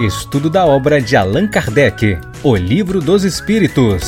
Estudo da obra de Allan Kardec, O Livro dos Espíritos.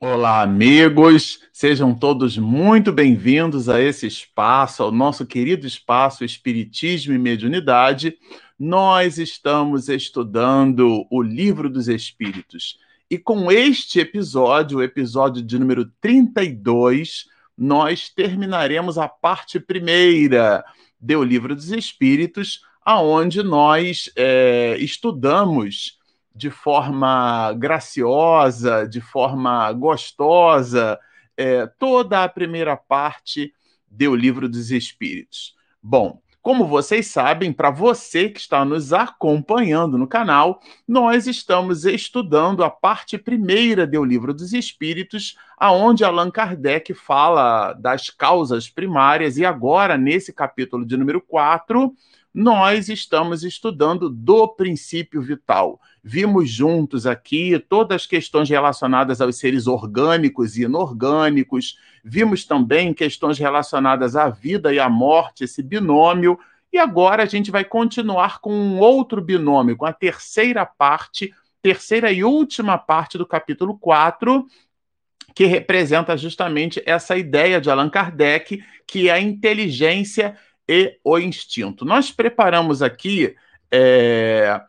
Olá, amigos! Sejam todos muito bem-vindos a esse espaço, ao nosso querido espaço Espiritismo e Mediunidade. Nós estamos estudando o Livro dos Espíritos. E com este episódio, o episódio de número 32, nós terminaremos a parte primeira do Livro dos Espíritos, aonde nós é, estudamos de forma graciosa, de forma gostosa, é, toda a primeira parte do Livro dos Espíritos. Bom, como vocês sabem, para você que está nos acompanhando no canal, nós estamos estudando a parte primeira do Livro dos Espíritos, aonde Allan Kardec fala das causas primárias, e agora, nesse capítulo de número 4, nós estamos estudando do princípio vital. Vimos juntos aqui todas as questões relacionadas aos seres orgânicos e inorgânicos, vimos também questões relacionadas à vida e à morte, esse binômio, e agora a gente vai continuar com um outro binômio, com a terceira parte, terceira e última parte do capítulo 4, que representa justamente essa ideia de Allan Kardec, que é a inteligência e o instinto. Nós preparamos aqui é,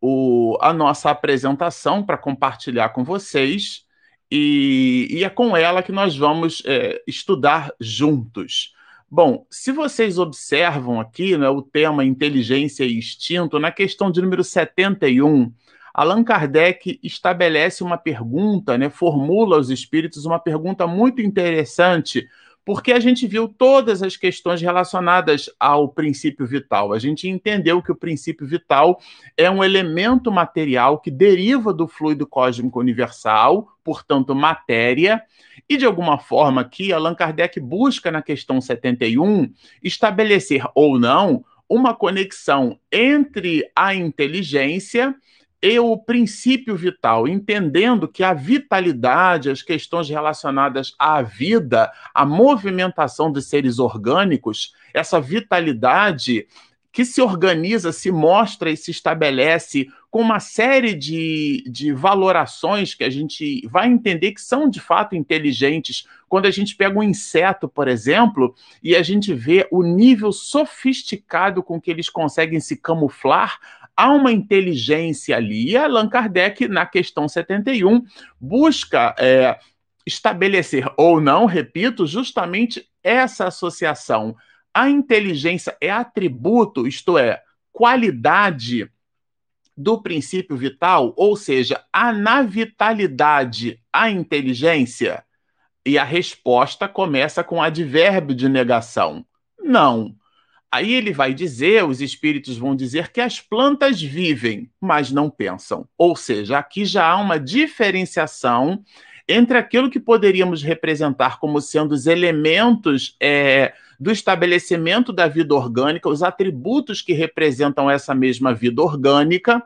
o, a nossa apresentação para compartilhar com vocês, e, e, é com ela que nós vamos é, estudar juntos. Bom, se vocês observam aqui né, o tema inteligência e instinto, na questão de número 71, Allan Kardec estabelece uma pergunta, né, formula aos espíritos uma pergunta muito interessante porque a gente viu todas as questões relacionadas ao princípio vital. A gente entendeu que o princípio vital é um elemento material que deriva do fluido cósmico universal, portanto, matéria, e de alguma forma aqui Allan Kardec busca na questão 71 estabelecer ou não uma conexão entre a inteligência e o princípio vital, entendendo que a vitalidade, as questões relacionadas à vida, à movimentação dos seres orgânicos, essa vitalidade que se organiza, se mostra e se estabelece com uma série de, de valorações que a gente vai entender que são de fato inteligentes. Quando a gente pega um inseto, por exemplo, e a gente vê o nível sofisticado com que eles conseguem se camuflar, há uma inteligência ali. E Allan Kardec, na questão 71, busca é, estabelecer ou não, repito, justamente essa associação. A inteligência é atributo, isto é, qualidade do princípio vital, ou seja, há na vitalidade a inteligência? E a resposta começa com advérbio de negação. Não. Aí ele vai dizer, os espíritos vão dizer que as plantas vivem, mas não pensam. Ou seja, aqui já há uma diferenciação entre aquilo que poderíamos representar como sendo os elementos é, do estabelecimento da vida orgânica, os atributos que representam essa mesma vida orgânica,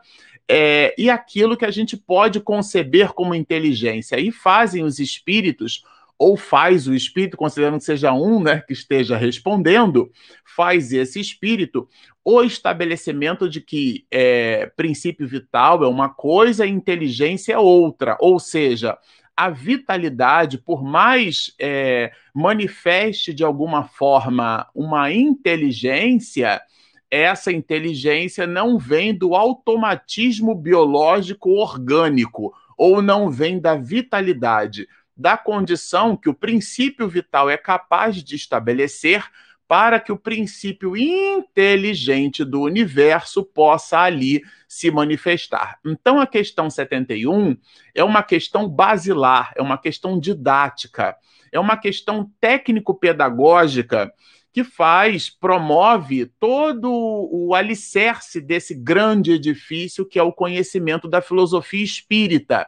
é, e aquilo que a gente pode conceber como inteligência. Aí fazem os espíritos ou faz o espírito, considerando que seja um né, que esteja respondendo, faz esse espírito o estabelecimento de que é, princípio vital é uma coisa e inteligência é outra, ou seja, a vitalidade, por mais é, manifeste de alguma forma uma inteligência, essa inteligência não vem do automatismo biológico orgânico ou não vem da vitalidade, da condição que o princípio vital é capaz de estabelecer para que o princípio inteligente do universo possa ali se manifestar. Então, a questão 71 é uma questão basilar, é uma questão didática, é uma questão técnico-pedagógica que faz, promove todo o alicerce desse grande edifício que é o conhecimento da filosofia espírita.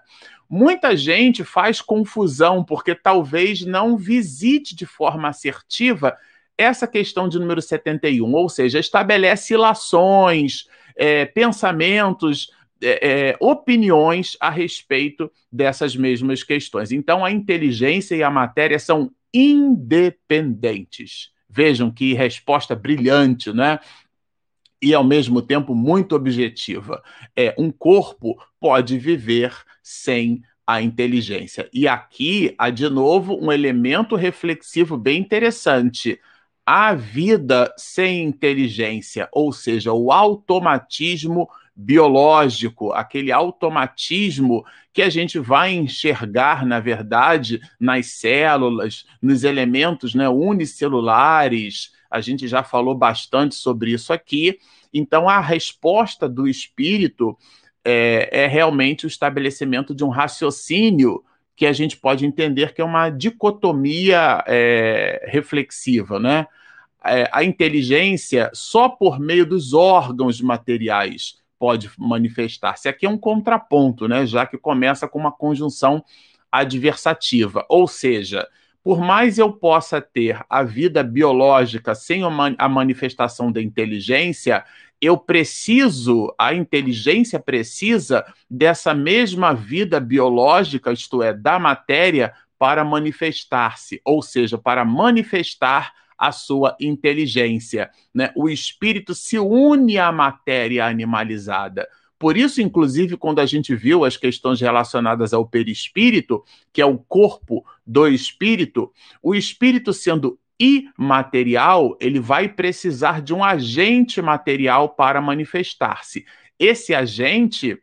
Muita gente faz confusão porque talvez não visite de forma assertiva essa questão de número 71, ou seja, estabelece ilações, é, pensamentos, é, é, opiniões a respeito dessas mesmas questões. Então, a inteligência e a matéria são independentes. Vejam que resposta brilhante, né? e ao mesmo tempo muito objetiva. É um corpo pode viver sem a inteligência. E aqui há de novo um elemento reflexivo bem interessante. A vida sem inteligência, ou seja, o automatismo biológico, aquele automatismo que a gente vai enxergar, na verdade, nas células, nos elementos né, unicelulares. A gente já falou bastante sobre isso aqui. Então, a resposta do espírito é, é realmente o estabelecimento de um raciocínio que a gente pode entender que é uma dicotomia é, reflexiva, né? É, a inteligência só por meio dos órgãos materiais pode manifestar-se. Aqui é um contraponto, né? Já que começa com uma conjunção adversativa, ou seja, por mais eu possa ter a vida biológica sem a manifestação da inteligência, eu preciso, a inteligência precisa dessa mesma vida biológica, isto é, da matéria, para manifestar-se, ou seja, para manifestar a sua inteligência. Né? O espírito se une à matéria animalizada. Por isso, inclusive, quando a gente viu as questões relacionadas ao perispírito, que é o corpo do espírito, o espírito sendo imaterial, ele vai precisar de um agente material para manifestar-se. Esse agente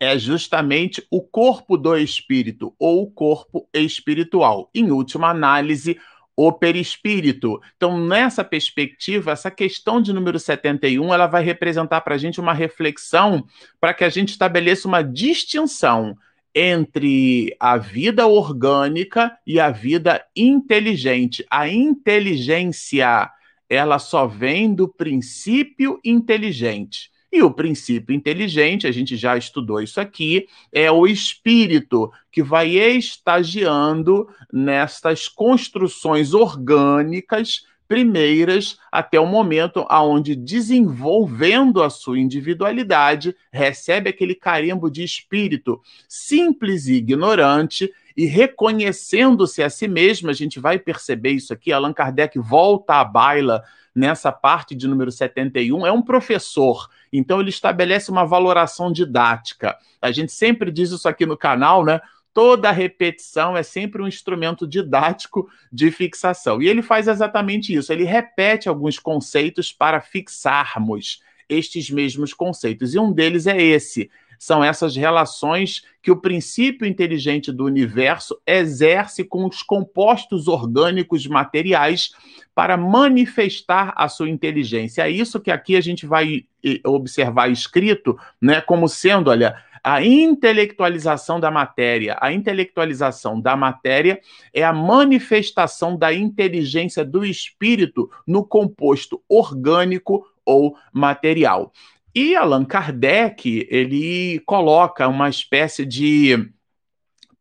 é justamente o corpo do espírito ou o corpo espiritual. Em última análise, o perispírito. Então, nessa perspectiva, essa questão de número 71, ela vai representar para a gente uma reflexão para que a gente estabeleça uma distinção entre a vida orgânica e a vida inteligente. A inteligência, ela só vem do princípio inteligente. E o princípio inteligente, a gente já estudou isso aqui, é o espírito que vai estagiando nestas construções orgânicas primeiras até o momento aonde desenvolvendo a sua individualidade recebe aquele carimbo de espírito simples e ignorante e reconhecendo-se a si mesmo, a gente vai perceber isso aqui, Allan Kardec volta à baila nessa parte de número 71, é um professor, então ele estabelece uma valoração didática. A gente sempre diz isso aqui no canal, né? Toda repetição é sempre um instrumento didático de fixação. E ele faz exatamente isso. Ele repete alguns conceitos para fixarmos estes mesmos conceitos. E um deles é esse: são essas relações que o princípio inteligente do universo exerce com os compostos orgânicos materiais para manifestar a sua inteligência. É isso que aqui a gente vai observar escrito, né, como sendo, olha, a intelectualização da matéria. A intelectualização da matéria é a manifestação da inteligência do espírito no composto orgânico ou material. E Allan Kardec, ele coloca uma espécie de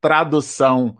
tradução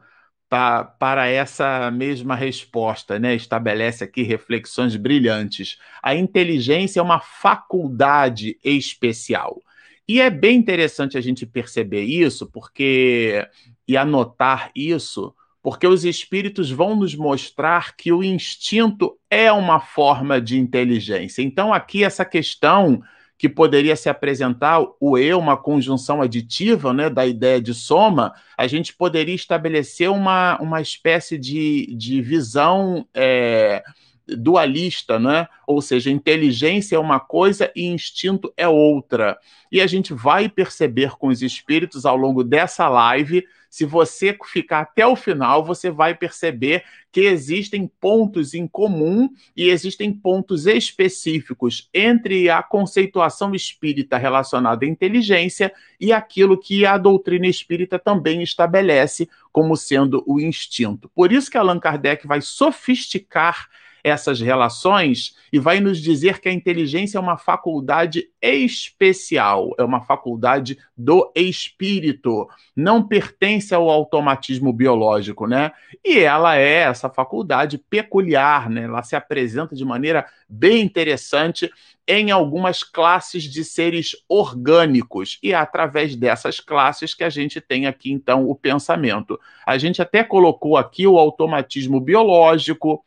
tá, para essa mesma resposta, né? Estabelece aqui reflexões brilhantes. A inteligência é uma faculdade especial. E é bem interessante a gente perceber isso, porque e anotar isso, porque os espíritos vão nos mostrar que o instinto é uma forma de inteligência. Então aqui essa questão que poderia se apresentar o eu, uma conjunção aditiva né, da ideia de soma, a gente poderia estabelecer uma, uma espécie de, de visão é, dualista, né? ou seja, inteligência é uma coisa e instinto é outra. E a gente vai perceber com os espíritos ao longo dessa live se você ficar até o final, você vai perceber que existem pontos em comum e existem pontos específicos entre a conceituação espírita relacionada à inteligência e aquilo que a doutrina espírita também estabelece como sendo o instinto. Por isso que Allan Kardec vai sofisticar essas relações e vai nos dizer que a inteligência é uma faculdade especial, é uma faculdade do espírito, não pertence ao automatismo biológico, né? E ela é essa faculdade peculiar, né? Ela se apresenta de maneira bem interessante em algumas classes de seres orgânicos. E é através dessas classes que a gente tem aqui, então, o pensamento. A gente até colocou aqui o automatismo biológico,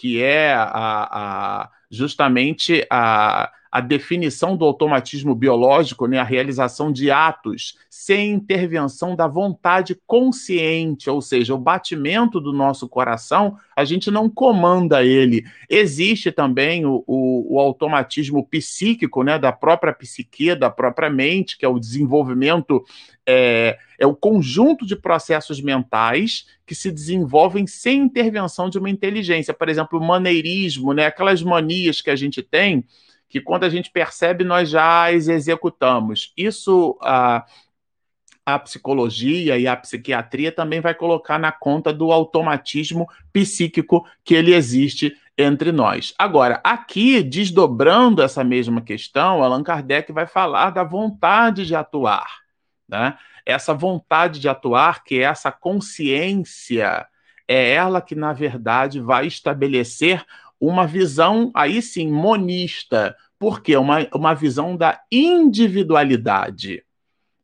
que é a, a justamente a a definição do automatismo biológico, né, a realização de atos sem intervenção da vontade consciente, ou seja, o batimento do nosso coração, a gente não comanda ele. Existe também o, o, o automatismo psíquico, né, da própria psique, da própria mente, que é o desenvolvimento, é, é o conjunto de processos mentais que se desenvolvem sem intervenção de uma inteligência. Por exemplo, o maneirismo, né, aquelas manias que a gente tem que quando a gente percebe, nós já as executamos. Isso a, a psicologia e a psiquiatria também vai colocar na conta do automatismo psíquico que ele existe entre nós. Agora, aqui, desdobrando essa mesma questão, Allan Kardec vai falar da vontade de atuar. Né? Essa vontade de atuar, que é essa consciência, é ela que, na verdade, vai estabelecer uma visão, aí sim, monista, porque uma, uma visão da individualidade.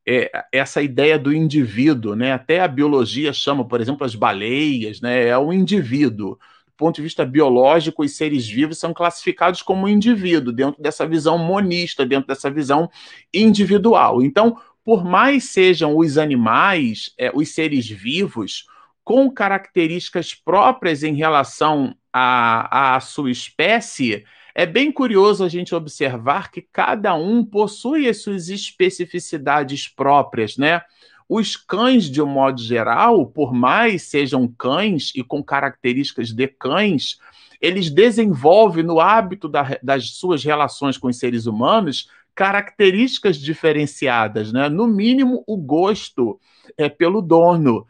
É, essa ideia do indivíduo, né? Até a biologia chama, por exemplo, as baleias, né? É o indivíduo. Do ponto de vista biológico, os seres vivos são classificados como indivíduo, dentro dessa visão monista, dentro dessa visão individual. Então, por mais sejam os animais, é, os seres vivos, com características próprias em relação à, à sua espécie, é bem curioso a gente observar que cada um possui as suas especificidades próprias, né? Os cães, de um modo geral, por mais sejam cães e com características de cães, eles desenvolvem no hábito da, das suas relações com os seres humanos características diferenciadas, né? No mínimo, o gosto é pelo dono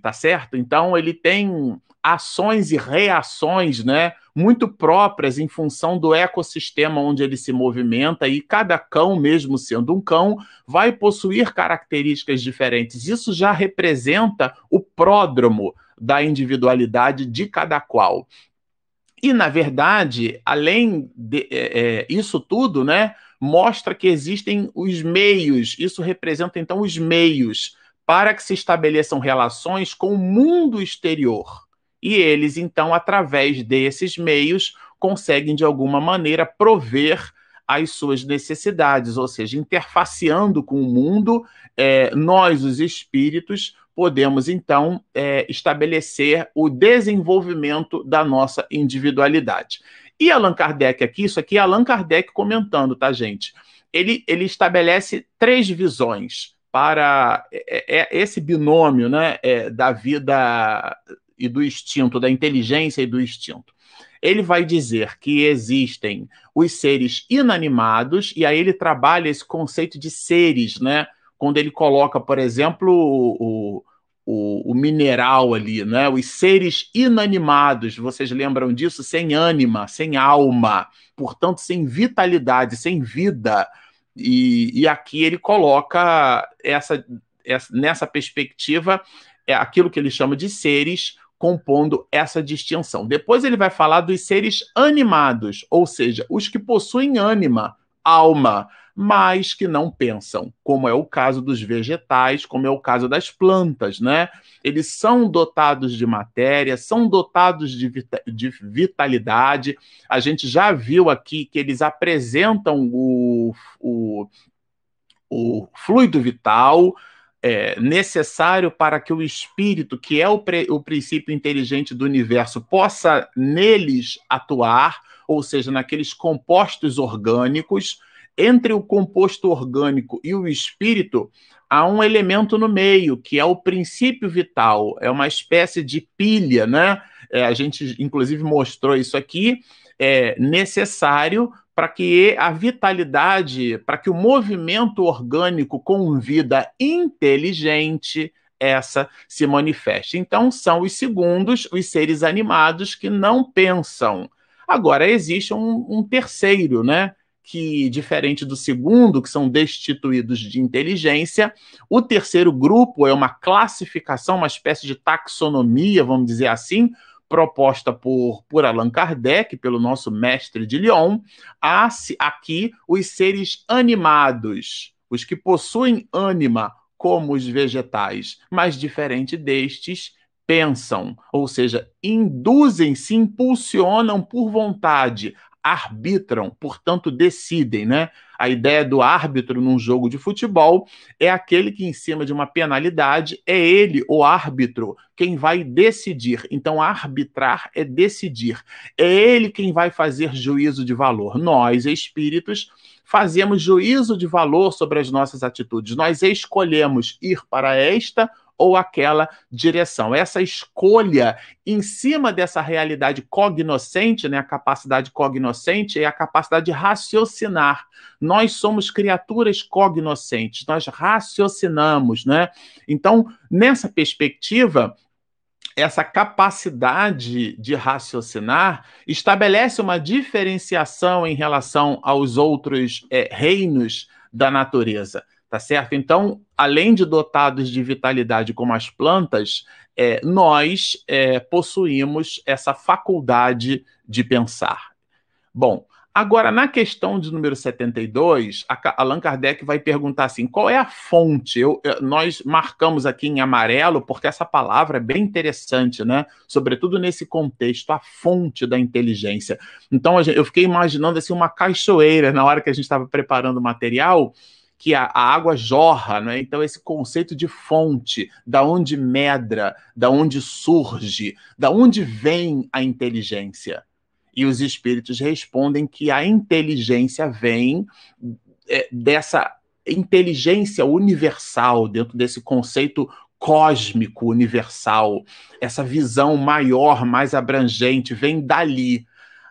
tá certo? Então ele tem ações e reações, né, muito próprias em função do ecossistema onde ele se movimenta e cada cão, mesmo sendo um cão, vai possuir características diferentes. Isso já representa o pródromo da individualidade de cada qual. E na verdade, além de é, é isso tudo, né, mostra que existem os meios. Isso representa então os meios para que se estabeleçam relações com o mundo exterior. E eles, então, através desses meios, conseguem, de alguma maneira, prover as suas necessidades, ou seja, interfaceando com o mundo, é, nós, os espíritos, podemos então é, estabelecer o desenvolvimento da nossa individualidade. E Allan Kardec aqui, isso aqui é Allan Kardec comentando, tá, gente? Ele, ele estabelece três visões para é, é, esse binômio né, é, da vida e do instinto, da inteligência e do instinto. Ele vai dizer que existem os seres inanimados, e aí ele trabalha esse conceito de seres, né? Quando ele coloca, por exemplo, o, o, o, mineral ali, né? Os seres inanimados, vocês lembram disso? Sem ânima, sem alma, portanto, sem vitalidade, sem vida. E, e aqui ele coloca essa, essa, nessa perspectiva é aquilo que ele chama de seres compondo essa distinção. Depois ele vai falar dos seres animados, ou seja, os que possuem ânima, alma, mas que não pensam, como é o caso dos vegetais, como é o caso das plantas, né? Eles são dotados de matéria, são dotados de, vita de vitalidade. A gente já viu aqui que eles apresentam o, o, o fluido vital, é, necessário para que o espírito, que é o, o princípio inteligente do universo, possa neles atuar, ou seja, naqueles compostos orgânicos entre o composto orgânico e o espírito, há um elemento no meio, que é o princípio vital, é uma espécie de pilha, né? É, a gente, inclusive, mostrou isso aqui, é necessário para que a vitalidade, para que o movimento orgânico com vida inteligente, essa se manifeste. Então, são os segundos, os seres animados que não pensam. Agora, existe um, um terceiro, né? Que, diferente do segundo, que são destituídos de inteligência, o terceiro grupo é uma classificação, uma espécie de taxonomia, vamos dizer assim, proposta por, por Allan Kardec, pelo nosso mestre de Lyon, há aqui os seres animados, os que possuem ânima, como os vegetais, mas diferente destes, pensam, ou seja, induzem, se impulsionam por vontade arbitram, portanto decidem, né? A ideia do árbitro num jogo de futebol é aquele que, em cima de uma penalidade, é ele, o árbitro, quem vai decidir. Então, arbitrar é decidir. É ele quem vai fazer juízo de valor. Nós, espíritos, fazemos juízo de valor sobre as nossas atitudes. Nós escolhemos ir para esta ou aquela direção. Essa escolha em cima dessa realidade cognoscente, né, a capacidade cognoscente é a capacidade de raciocinar. Nós somos criaturas cognoscentes, nós raciocinamos, né? Então, nessa perspectiva, essa capacidade de raciocinar estabelece uma diferenciação em relação aos outros é, reinos da natureza tá certo? Então, além de dotados de vitalidade como as plantas, é, nós é, possuímos essa faculdade de pensar. Bom, agora na questão de número 72, a Allan Kardec vai perguntar assim: qual é a fonte? Eu, eu, nós marcamos aqui em amarelo, porque essa palavra é bem interessante, né? Sobretudo nesse contexto, a fonte da inteligência. Então, eu fiquei imaginando assim uma cachoeira na hora que a gente estava preparando o material que a, a, água jorra, né? Então esse conceito de fonte, da onde medra, da onde surge, da onde vem a inteligência. E os espíritos respondem que a inteligência vem é, dessa inteligência universal, dentro desse conceito cósmico universal, essa visão maior, mais abrangente, vem dali.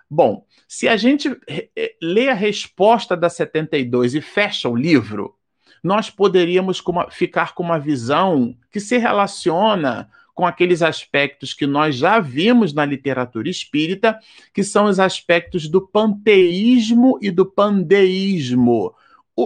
Bom, se a gente eh, lê a resposta da 72 e fecha o livro, nós poderíamos ficar com uma visão que se relaciona com aqueles aspectos que nós já vimos na literatura espírita, que são os aspectos do panteísmo e do pandeísmo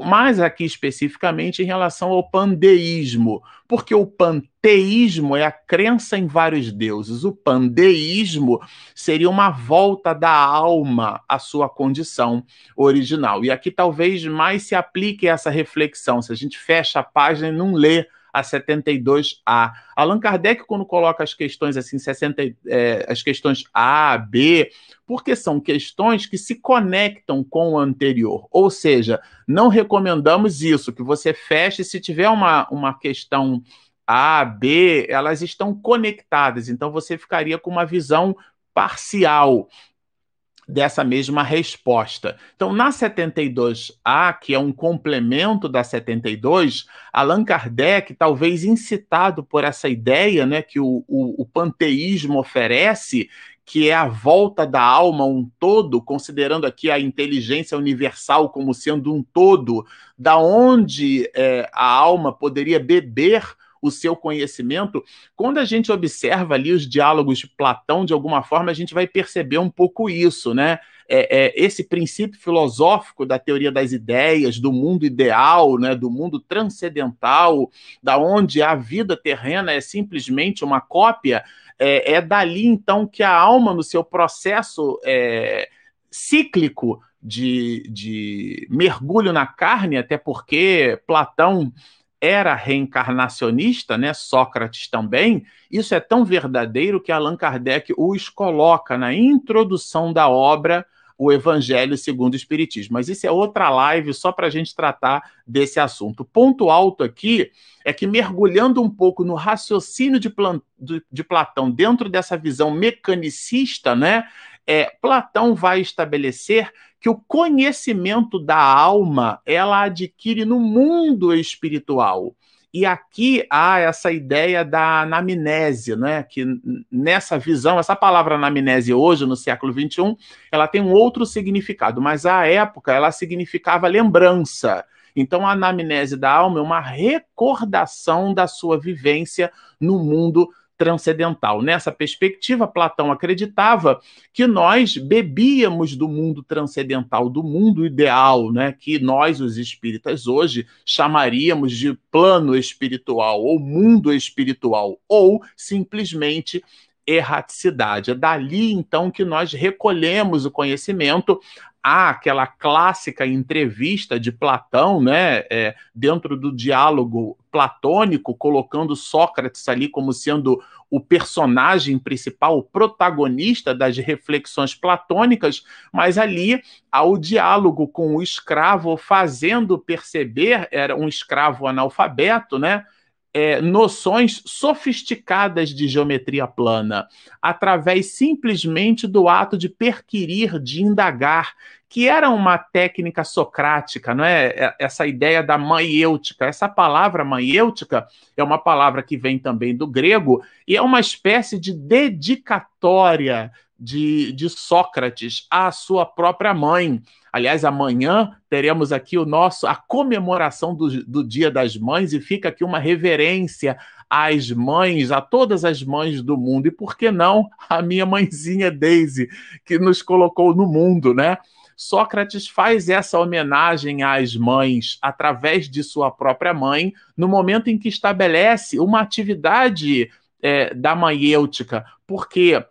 mais aqui especificamente em relação ao pandeísmo, porque o panteísmo é a crença em vários deuses, o pandeísmo seria uma volta da alma à sua condição original. E aqui talvez mais se aplique essa reflexão, se a gente fecha a página e não lê a 72A. Allan Kardec, quando coloca as questões assim, 60, é, as questões A, B, porque são questões que se conectam com o anterior. Ou seja, não recomendamos isso, que você feche se tiver uma, uma questão A, B, elas estão conectadas, então você ficaria com uma visão parcial dessa mesma resposta. Então, na 72A, que é um complemento da 72, Allan Kardec, talvez incitado por essa ideia né, que o, o, o panteísmo oferece, que é a volta da alma um todo, considerando aqui a inteligência universal como sendo um todo, da onde é, a alma poderia beber o seu conhecimento, quando a gente observa ali os diálogos de Platão, de alguma forma, a gente vai perceber um pouco isso, né? É, é, esse princípio filosófico da teoria das ideias, do mundo ideal, né, do mundo transcendental, da onde a vida terrena é simplesmente uma cópia, é, é dali então que a alma, no seu processo é, cíclico de, de mergulho na carne, até porque Platão era reencarnacionista, né? Sócrates também. Isso é tão verdadeiro que Allan Kardec os coloca na introdução da obra O Evangelho segundo o Espiritismo. Mas isso é outra live só para a gente tratar desse assunto. Ponto alto aqui é que, mergulhando um pouco no raciocínio de, de Platão dentro dessa visão mecanicista, né? É, Platão vai estabelecer que o conhecimento da alma ela adquire no mundo espiritual. E aqui há essa ideia da anamnésia, né? que nessa visão, essa palavra anamnésia hoje, no século XXI, ela tem um outro significado, mas à época ela significava lembrança. Então, a anamnese da alma é uma recordação da sua vivência no mundo transcendental. Nessa perspectiva, Platão acreditava que nós bebíamos do mundo transcendental, do mundo ideal, né, que nós, os espíritas, hoje chamaríamos de plano espiritual ou mundo espiritual, ou simplesmente erraticidade. É dali, então, que nós recolhemos o conhecimento há aquela clássica entrevista de Platão, né, é, dentro do diálogo platônico, colocando Sócrates ali como sendo o personagem principal, o protagonista das reflexões platônicas, mas ali há o diálogo com o escravo fazendo perceber, era um escravo analfabeto, né? É, noções sofisticadas de geometria plana, através simplesmente do ato de perquirir, de indagar, que era uma técnica socrática, não é? é essa ideia da maiêutica. Essa palavra maiêutica é uma palavra que vem também do grego e é uma espécie de dedicatória de, de Sócrates à sua própria mãe. Aliás, amanhã teremos aqui o nosso a comemoração do, do Dia das Mães e fica aqui uma reverência às mães, a todas as mães do mundo e por que não a minha mãezinha Daisy que nos colocou no mundo, né? Sócrates faz essa homenagem às mães através de sua própria mãe, no momento em que estabelece uma atividade é, da maiêutica, porque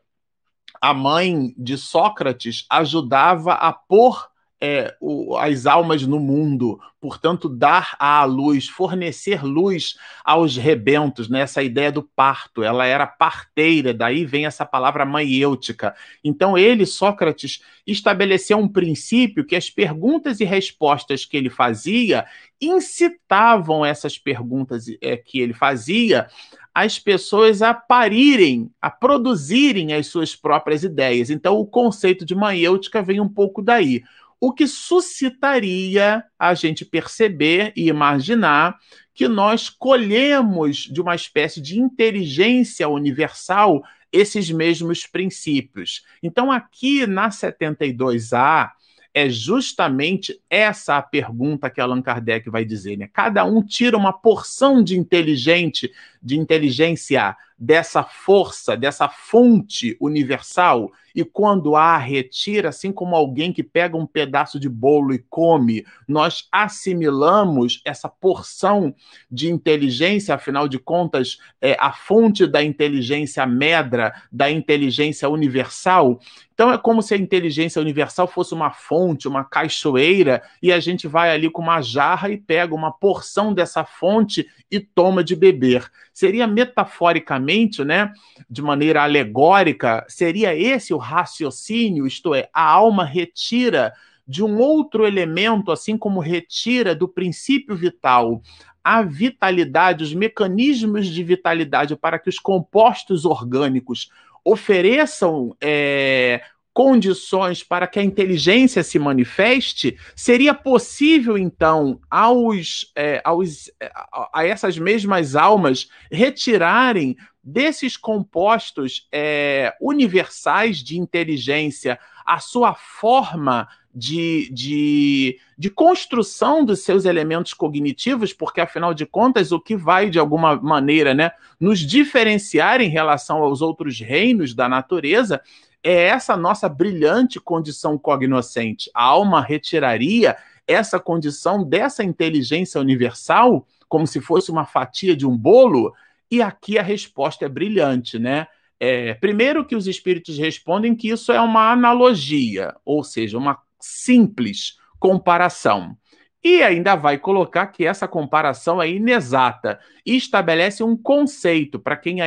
a mãe de Sócrates ajudava a pôr é, o, as almas no mundo, portanto, dar à luz, fornecer luz aos rebentos, né? essa ideia do parto, ela era parteira, daí vem essa palavra maiêutica. Então, ele, Sócrates, estabeleceu um princípio que as perguntas e respostas que ele fazia incitavam essas perguntas é, que ele fazia as pessoas a parirem, a produzirem as suas próprias ideias. Então, o conceito de maiêutica vem um pouco daí. O que suscitaria a gente perceber e imaginar que nós colhemos de uma espécie de inteligência universal esses mesmos princípios. Então, aqui na 72A, é justamente essa a pergunta que Allan Kardec vai dizer. Né? Cada um tira uma porção de inteligente, de inteligência dessa força, dessa fonte universal, e quando a retira, assim como alguém que pega um pedaço de bolo e come, nós assimilamos essa porção de inteligência, afinal de contas, é a fonte da inteligência medra, da inteligência universal. Então é como se a inteligência universal fosse uma fonte, uma cachoeira, e a gente vai ali com uma jarra e pega uma porção dessa fonte e toma de beber. Seria metaforicamente, né, de maneira alegórica, seria esse o raciocínio, isto é, a alma retira de um outro elemento, assim como retira do princípio vital a vitalidade, os mecanismos de vitalidade para que os compostos orgânicos ofereçam é, condições para que a inteligência se manifeste, seria possível, então, aos, é, aos, é, a essas mesmas almas retirarem desses compostos é, universais de inteligência a sua forma de, de, de construção dos seus elementos cognitivos, porque afinal de contas, o que vai de alguma maneira né, nos diferenciar em relação aos outros reinos da natureza é essa nossa brilhante condição cognoscente. A alma retiraria essa condição dessa inteligência universal, como se fosse uma fatia de um bolo, e aqui a resposta é brilhante, né? É, primeiro que os espíritos respondem que isso é uma analogia, ou seja, uma simples comparação. E ainda vai colocar que essa comparação é inexata e estabelece um conceito para quem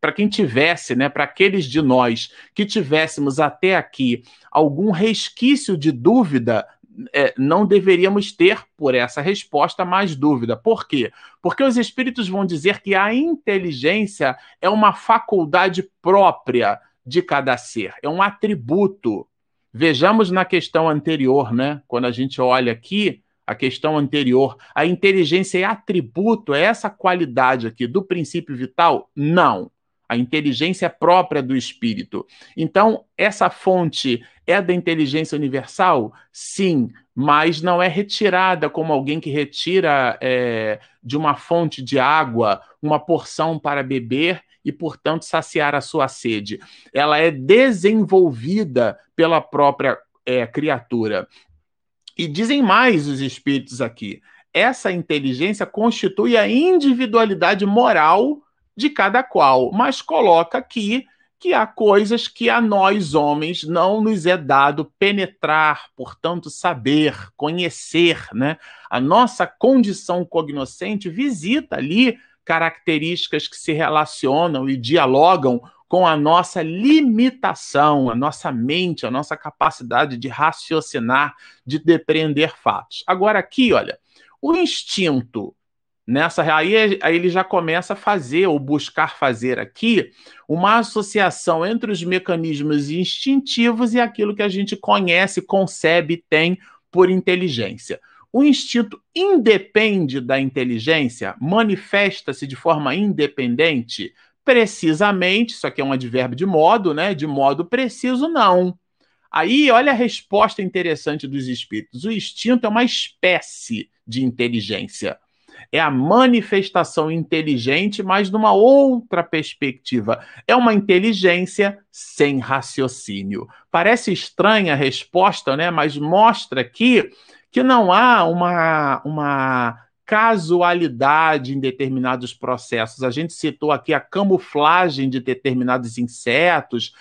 para quem tivesse, né, para aqueles de nós que tivéssemos até aqui algum resquício de dúvida, é, não deveríamos ter por essa resposta mais dúvida. Por quê? Porque os espíritos vão dizer que a inteligência é uma faculdade própria de cada ser, é um atributo. Vejamos na questão anterior, né? Quando a gente olha aqui, a questão anterior, a inteligência é atributo, é essa qualidade aqui do princípio vital? Não. A inteligência própria do espírito. Então, essa fonte é da inteligência universal? Sim, mas não é retirada como alguém que retira é, de uma fonte de água uma porção para beber e, portanto, saciar a sua sede. Ela é desenvolvida pela própria é, criatura. E dizem mais os espíritos aqui: essa inteligência constitui a individualidade moral de cada qual, mas coloca aqui que há coisas que a nós homens não nos é dado penetrar, portanto saber, conhecer, né? A nossa condição cognoscente visita ali características que se relacionam e dialogam com a nossa limitação, a nossa mente, a nossa capacidade de raciocinar, de depreender fatos. Agora aqui, olha, o instinto nessa aí, aí ele já começa a fazer ou buscar fazer aqui uma associação entre os mecanismos instintivos e aquilo que a gente conhece, concebe, tem por inteligência. O instinto independe da inteligência, manifesta-se de forma independente, precisamente, isso aqui é um advérbio de modo, né? De modo preciso, não. Aí, olha a resposta interessante dos espíritos. O instinto é uma espécie de inteligência. É a manifestação inteligente, mas numa outra perspectiva. É uma inteligência sem raciocínio. Parece estranha a resposta, né? Mas mostra aqui que não há uma, uma casualidade em determinados processos. A gente citou aqui a camuflagem de determinados insetos,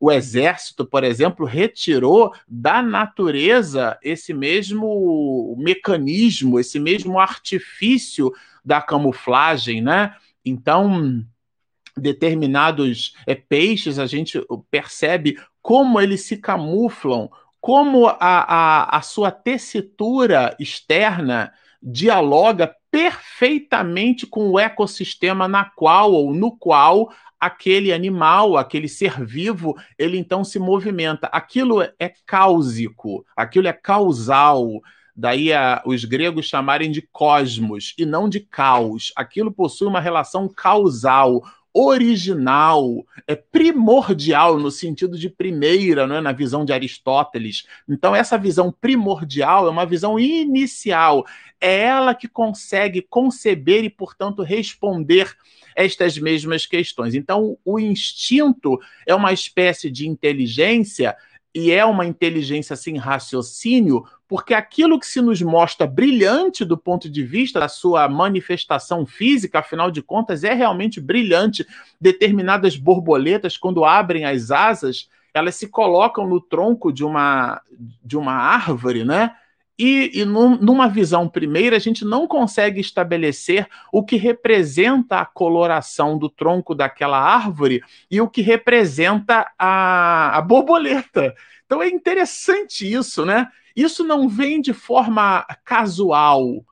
o exército, por exemplo, retirou da natureza esse mesmo mecanismo, esse mesmo artifício da camuflagem, né? Então, determinados é, peixes, a gente percebe como eles se camuflam, como a, a, a sua tessitura externa dialoga perfeitamente com o ecossistema na qual ou no qual aquele animal, aquele ser vivo, ele então se movimenta. Aquilo é cáusico, aquilo é causal. Daí a, os gregos chamarem de cosmos e não de caos. Aquilo possui uma relação causal, original, é primordial no sentido de primeira, não é? na visão de Aristóteles. Então essa visão primordial é uma visão inicial, é ela que consegue conceber e, portanto, responder estas mesmas questões. Então o instinto é uma espécie de inteligência e é uma inteligência sem raciocínio, porque aquilo que se nos mostra brilhante do ponto de vista da sua manifestação física, afinal de contas, é realmente brilhante. Determinadas borboletas, quando abrem as asas, elas se colocam no tronco de uma, de uma árvore, né? E, e num, numa visão primeira, a gente não consegue estabelecer o que representa a coloração do tronco daquela árvore e o que representa a, a borboleta. Então é interessante isso, né? Isso não vem de forma casual.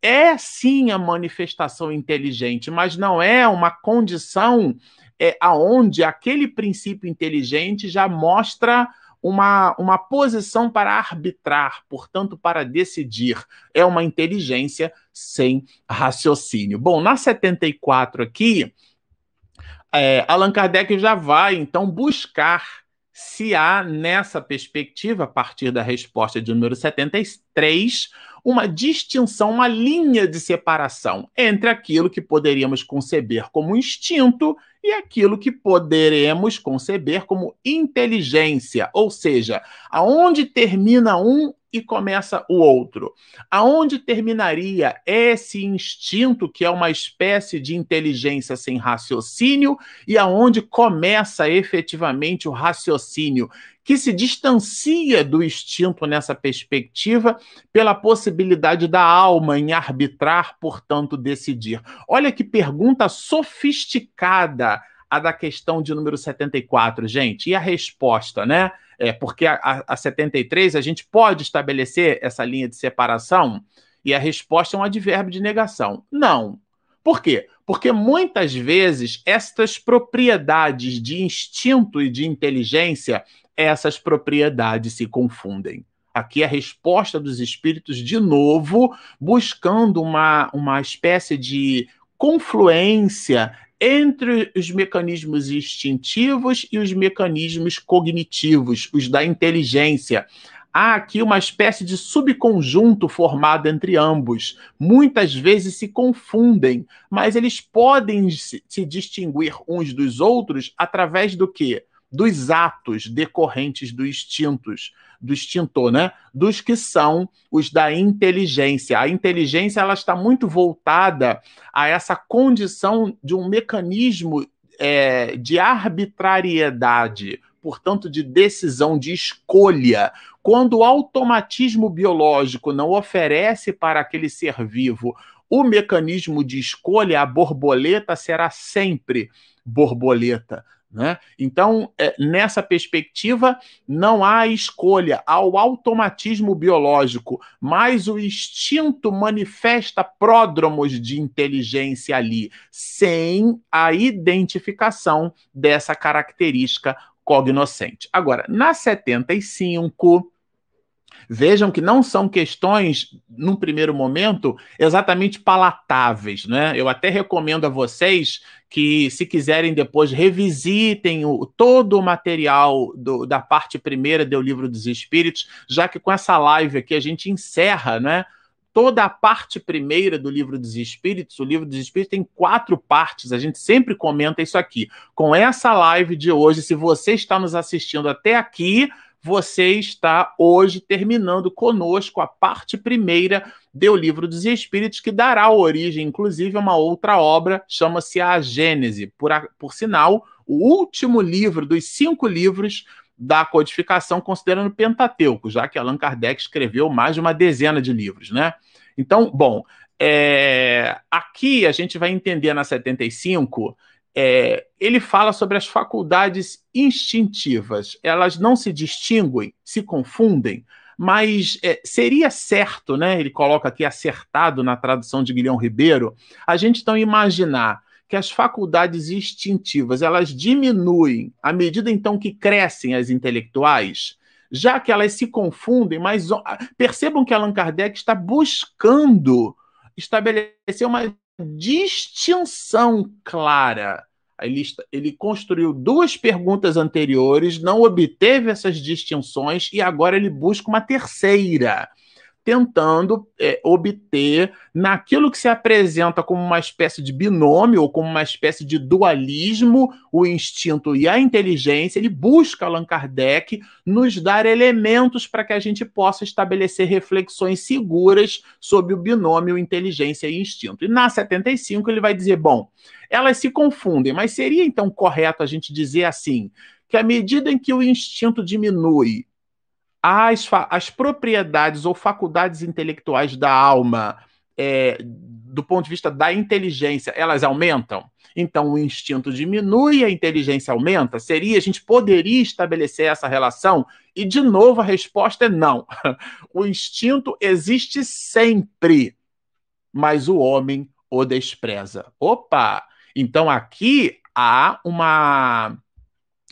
É sim a manifestação inteligente, mas não é uma condição é, aonde aquele princípio inteligente já mostra uma, uma posição para arbitrar, portanto, para decidir. É uma inteligência sem raciocínio. Bom, na 74 aqui, é, Allan Kardec já vai então buscar se há nessa perspectiva, a partir da resposta de número 73, uma distinção, uma linha de separação entre aquilo que poderíamos conceber como instinto e aquilo que poderemos conceber como inteligência, ou seja, aonde termina um e começa o outro. Aonde terminaria esse instinto que é uma espécie de inteligência sem raciocínio e aonde começa efetivamente o raciocínio, que se distancia do instinto nessa perspectiva pela possibilidade da alma em arbitrar, portanto, decidir. Olha que pergunta sofisticada a da questão de número 74, gente. E a resposta, né? É, porque a, a 73 a gente pode estabelecer essa linha de separação e a resposta é um advérbio de negação. Não. Por quê? Porque muitas vezes estas propriedades de instinto e de inteligência essas propriedades se confundem. Aqui a resposta dos espíritos, de novo, buscando uma, uma espécie de confluência entre os mecanismos instintivos e os mecanismos cognitivos, os da inteligência. Há aqui uma espécie de subconjunto formado entre ambos. Muitas vezes se confundem, mas eles podem se, distinguir uns dos outros através do quê? Dos atos decorrentes do instintos, do extintor, né? Dos que são os da inteligência. A inteligência ela está muito voltada a essa condição de um mecanismo é, de arbitrariedade, portanto, de decisão, de escolha, quando o automatismo biológico não oferece para aquele ser vivo o mecanismo de escolha, a borboleta será sempre borboleta. Né? Então, é, nessa perspectiva, não há escolha, há o automatismo biológico, mas o instinto manifesta pródromos de inteligência ali, sem a identificação dessa característica cognoscente. Agora, na 75, Vejam que não são questões, num primeiro momento, exatamente palatáveis. Né? Eu até recomendo a vocês que, se quiserem depois, revisitem o, todo o material do, da parte primeira do Livro dos Espíritos, já que com essa live aqui a gente encerra, né? toda a parte primeira do livro dos Espíritos. O livro dos Espíritos tem quatro partes, a gente sempre comenta isso aqui. Com essa live de hoje, se você está nos assistindo até aqui, você está hoje terminando conosco a parte primeira do Livro dos Espíritos, que dará origem, inclusive, a uma outra obra, chama-se A Gênese. Por, por sinal, o último livro dos cinco livros da codificação, considerando o Pentateuco, já que Allan Kardec escreveu mais de uma dezena de livros, né? Então, bom, é, aqui a gente vai entender na 75 é, ele fala sobre as faculdades instintivas. Elas não se distinguem, se confundem, mas é, seria certo, né? Ele coloca aqui acertado na tradução de Guilhão Ribeiro, a gente então imaginar que as faculdades instintivas elas diminuem à medida então que crescem as intelectuais, já que elas se confundem, mas percebam que Allan Kardec está buscando estabelecer uma distinção clara. Ele, ele construiu duas perguntas anteriores, não obteve essas distinções e agora ele busca uma terceira tentando é, obter naquilo que se apresenta como uma espécie de binômio ou como uma espécie de dualismo, o instinto e a inteligência, ele busca Allan Kardec nos dar elementos para que a gente possa estabelecer reflexões seguras sobre o binômio inteligência e instinto. E na 75 ele vai dizer, bom, elas se confundem, mas seria então correto a gente dizer assim, que à medida em que o instinto diminui as, as propriedades ou faculdades intelectuais da alma, é, do ponto de vista da inteligência, elas aumentam? Então o instinto diminui, a inteligência aumenta? Seria, a gente poderia estabelecer essa relação? E de novo a resposta é não. O instinto existe sempre, mas o homem o despreza. Opa! Então aqui há uma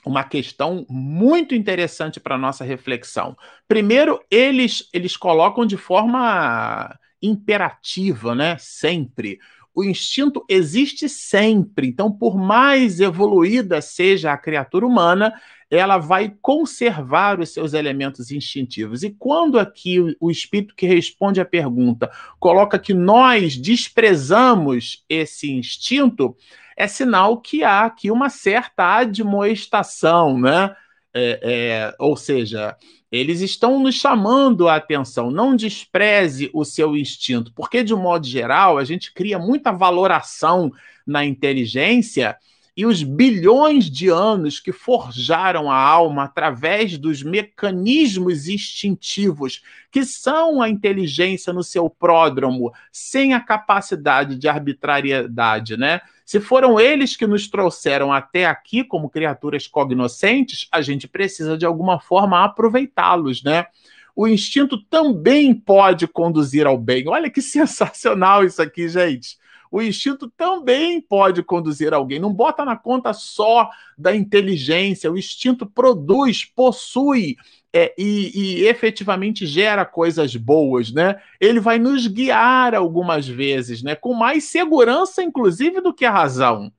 uma questão muito interessante para nossa reflexão. Primeiro, eles eles colocam de forma imperativa, né? Sempre. O instinto existe sempre. Então, por mais evoluída seja a criatura humana, ela vai conservar os seus elementos instintivos. E quando aqui o, espírito que responde à pergunta coloca que nós desprezamos esse instinto, é sinal que há aqui uma certa admoestação, né? É, é, ou seja, eles estão nos chamando a atenção. Não despreze o seu instinto, porque, de um modo geral, a gente cria muita valoração na inteligência e os bilhões de anos que forjaram a alma através dos mecanismos instintivos, que são a inteligência no seu pródromo, sem a capacidade de arbitrariedade, né? Se foram eles que nos trouxeram até aqui como criaturas cognoscentes, a gente precisa de alguma forma aproveitá-los, né? O instinto também pode conduzir ao bem. Olha que sensacional isso aqui, gente o instinto também pode conduzir alguém. Não bota na conta só da inteligência. O instinto produz, possui é, e, e, efetivamente gera coisas boas, né? Ele vai nos guiar algumas vezes, né? Com mais segurança, inclusive, do que a razão.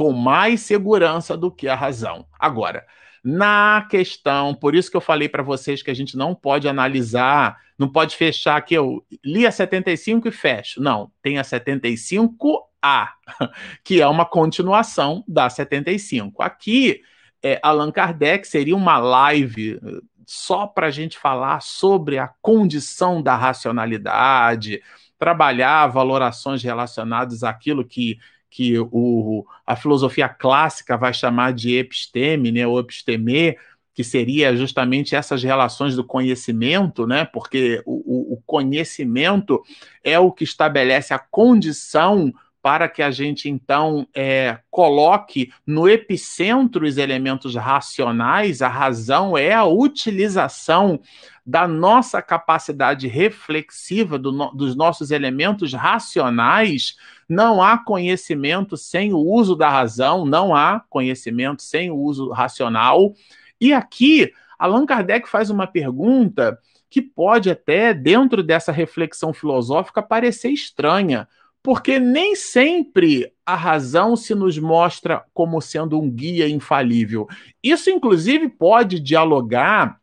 Com mais segurança do que a razão. Agora, na questão, por isso que eu falei para vocês que a gente não pode analisar, não pode fechar aqui, eu li a 75 e fecho. Não, tem a 75A, que é uma continuação da 75. Aqui, é, Allan Kardec seria uma live eh, só para a gente falar sobre a condição da racionalidade, trabalhar valorações relacionadas àquilo que que o, a filosofia clássica vai chamar de episteme, né, ou episteme, que seria justamente essas relações do conhecimento, né? Porque o, o, conhecimento é o que estabelece a condição para que a gente então é, coloque no epicentro os elementos racionais, a razão é a utilização da nossa capacidade reflexiva, do no, dos nossos elementos racionais. Não há conhecimento sem o uso da razão, não há conhecimento sem o uso racional. E aqui, Allan Kardec faz uma pergunta que pode até, dentro dessa reflexão filosófica, parecer estranha porque nem sempre a razão se nos mostra como sendo um guia infalível. Isso, inclusive, pode dialogar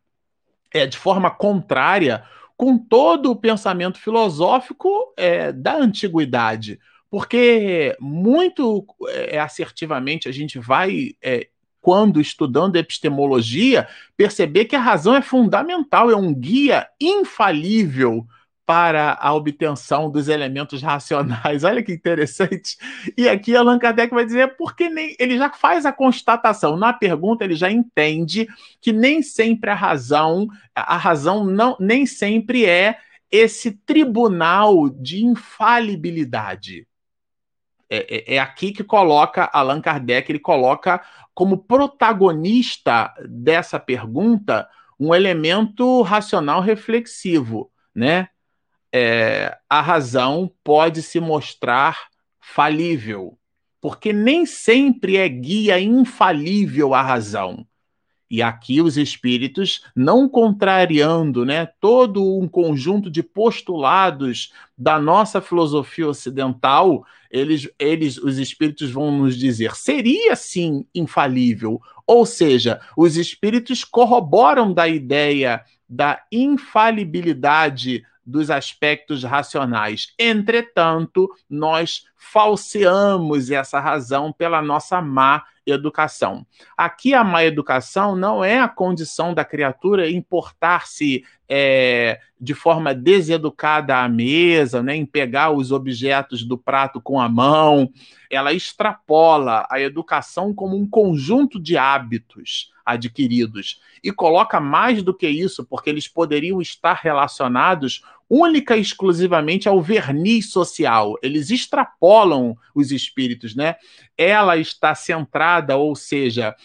é, de forma contrária com todo o pensamento filosófico é, da antiguidade. Porque muito é, assertivamente a gente vai é, quando estudando epistemologia, perceber que a razão é fundamental, é um guia infalível para a obtenção dos elementos racionais. Olha que interessante. E aqui Allan Kardec vai dizer porque nem ele já faz a constatação na pergunta, ele já entende que nem sempre a razão, a razão não nem sempre é esse tribunal de infalibilidade. É, é, é aqui que coloca Allan Kardec, ele coloca como protagonista dessa pergunta um elemento racional reflexivo, né? É, a razão pode se mostrar falível, porque nem sempre é guia infalível a razão. E aqui os espíritos, não contrariando né, todo um conjunto de postulados da nossa filosofia ocidental, eles, eles, os espíritos vão nos dizer, seria sim infalível. Ou seja, os espíritos corroboram da ideia da infalibilidade dos aspectos racionais. Entretanto, nós falseamos essa razão pela nossa má educação. Aqui a má educação não é a condição da criatura importar-se é, de forma deseducada à mesa, né, em pegar os objetos do prato com a mão. Ela extrapola a educação como um conjunto de hábitos adquiridos e coloca mais do que isso, porque eles poderiam estar relacionados única e exclusivamente ao verniz social. Eles extrapolam os espíritos, né? Ela está centrada, ou seja,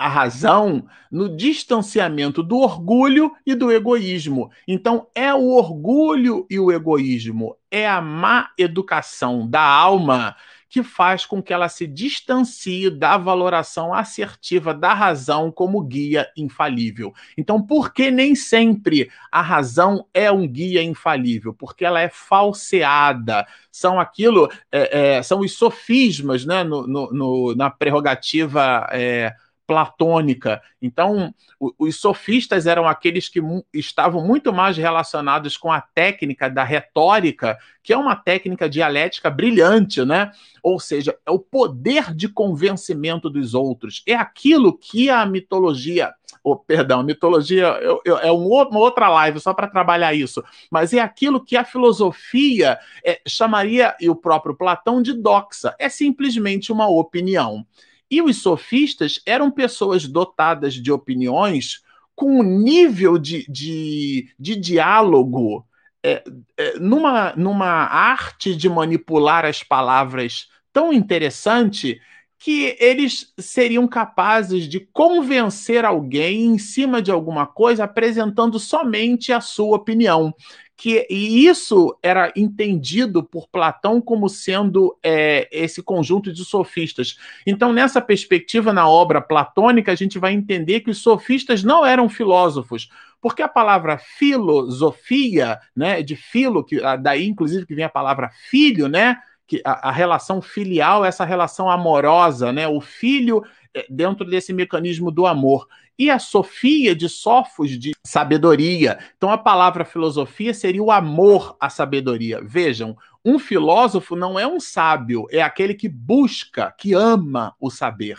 a razão no distanciamento do orgulho e do egoísmo. Então, é o orgulho e o egoísmo, é a má educação da alma que faz com que ela se distancie da valoração assertiva da razão como guia infalível. Então, por que nem sempre a razão é um guia infalível? Porque ela é falseada. São aquilo, é, é, são os sofismas né, no, no, no na prerrogativa. É, platônica. Então, os sofistas eram aqueles que estavam muito mais relacionados com a técnica da retórica, que é uma técnica dialética brilhante, né? Ou seja, é o poder de convencimento dos outros. É aquilo que a mitologia, oh, perdão, mitologia eu, eu, é um, uma outra live só para trabalhar isso, mas é aquilo que a filosofia é, chamaria, e o próprio Platão, de doxa. É simplesmente uma opinião. E os sofistas eram pessoas dotadas de opiniões com um nível de, de, de diálogo, é, é, numa, numa arte de manipular as palavras tão interessante que eles seriam capazes de convencer alguém em cima de alguma coisa apresentando somente a sua opinião que e isso era entendido por Platão como sendo é, esse conjunto de sofistas. Então, nessa perspectiva, na obra platônica, a gente vai entender que os sofistas não eram filósofos, porque a palavra filosofia, né, de filo, que daí inclusive que vem a palavra filho, né, que a, a relação filial, essa relação amorosa, né, o filho é, dentro desse mecanismo do amor e a Sofia de Sofos de sabedoria. Então a palavra filosofia seria o amor à sabedoria. Vejam, um filósofo não é um sábio, é aquele que busca, que ama o saber.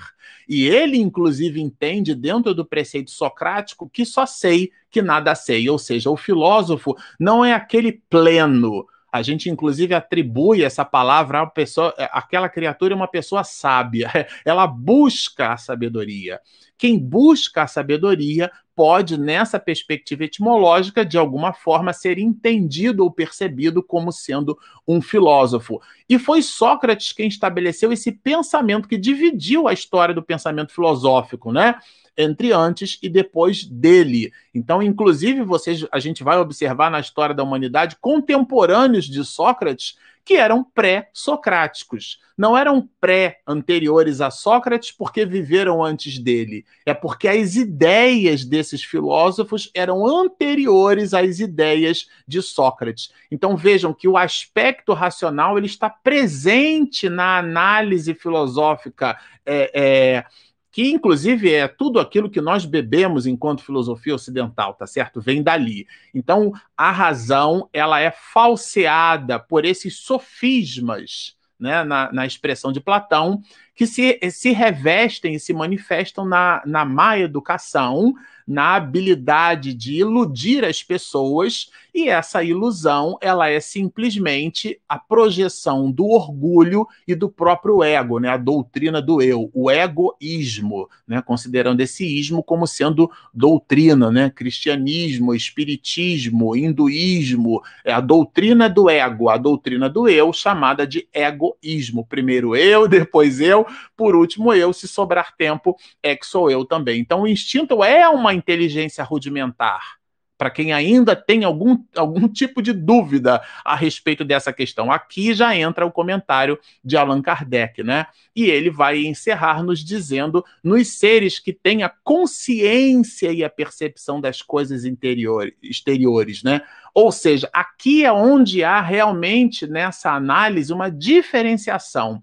E ele, inclusive, entende dentro do preceito socrático que só sei que nada sei. Ou seja, o filósofo não é aquele pleno, A gente, inclusive, atribui essa palavra à pessoa, aquela criatura é uma pessoa sábia. Ela busca a sabedoria. Quem busca a sabedoria pode, nessa perspectiva etimológica, de alguma forma ser entendido ou percebido como sendo um filósofo. E foi Sócrates quem estabeleceu esse pensamento que dividiu a história do pensamento filosófico, né? Entre antes e depois dele. Então, inclusive, vocês, a gente vai observar na história da humanidade contemporâneos de Sócrates que eram pré-socráticos. Não eram pré-anteriores a Sócrates porque viveram antes dele. É porque as ideias desses filósofos eram anteriores às ideias de Sócrates. Então vejam que o aspecto racional ele está presente na análise filosófica é, é, que inclusive é tudo aquilo que nós bebemos enquanto filosofia ocidental, tá certo? Vem dali. Então, a razão, ela é falseada por esses sofismas, né, na, na expressão de Platão, que se, se revestem e se manifestam na, na má educação, na habilidade de iludir as pessoas, e essa ilusão, ela é simplesmente a projeção do orgulho e do próprio ego, né? A doutrina do eu, o egoísmo, né? Considerando esse ismo como sendo doutrina, né? Cristianismo, espiritismo, hinduísmo, é a doutrina do ego, a doutrina do eu, chamada de egoísmo. Primeiro eu, depois eu, por último eu, se sobrar tempo, é que sou eu também. Então o instinto é uma inteligência rudimentar para quem ainda tem algum, algum tipo de dúvida a respeito dessa questão. Aqui já entra o comentário de Allan Kardec, né? E ele vai encerrar nos dizendo: nos seres que têm a consciência e a percepção das coisas interiores, exteriores, né? Ou seja, aqui é onde há realmente nessa análise uma diferenciação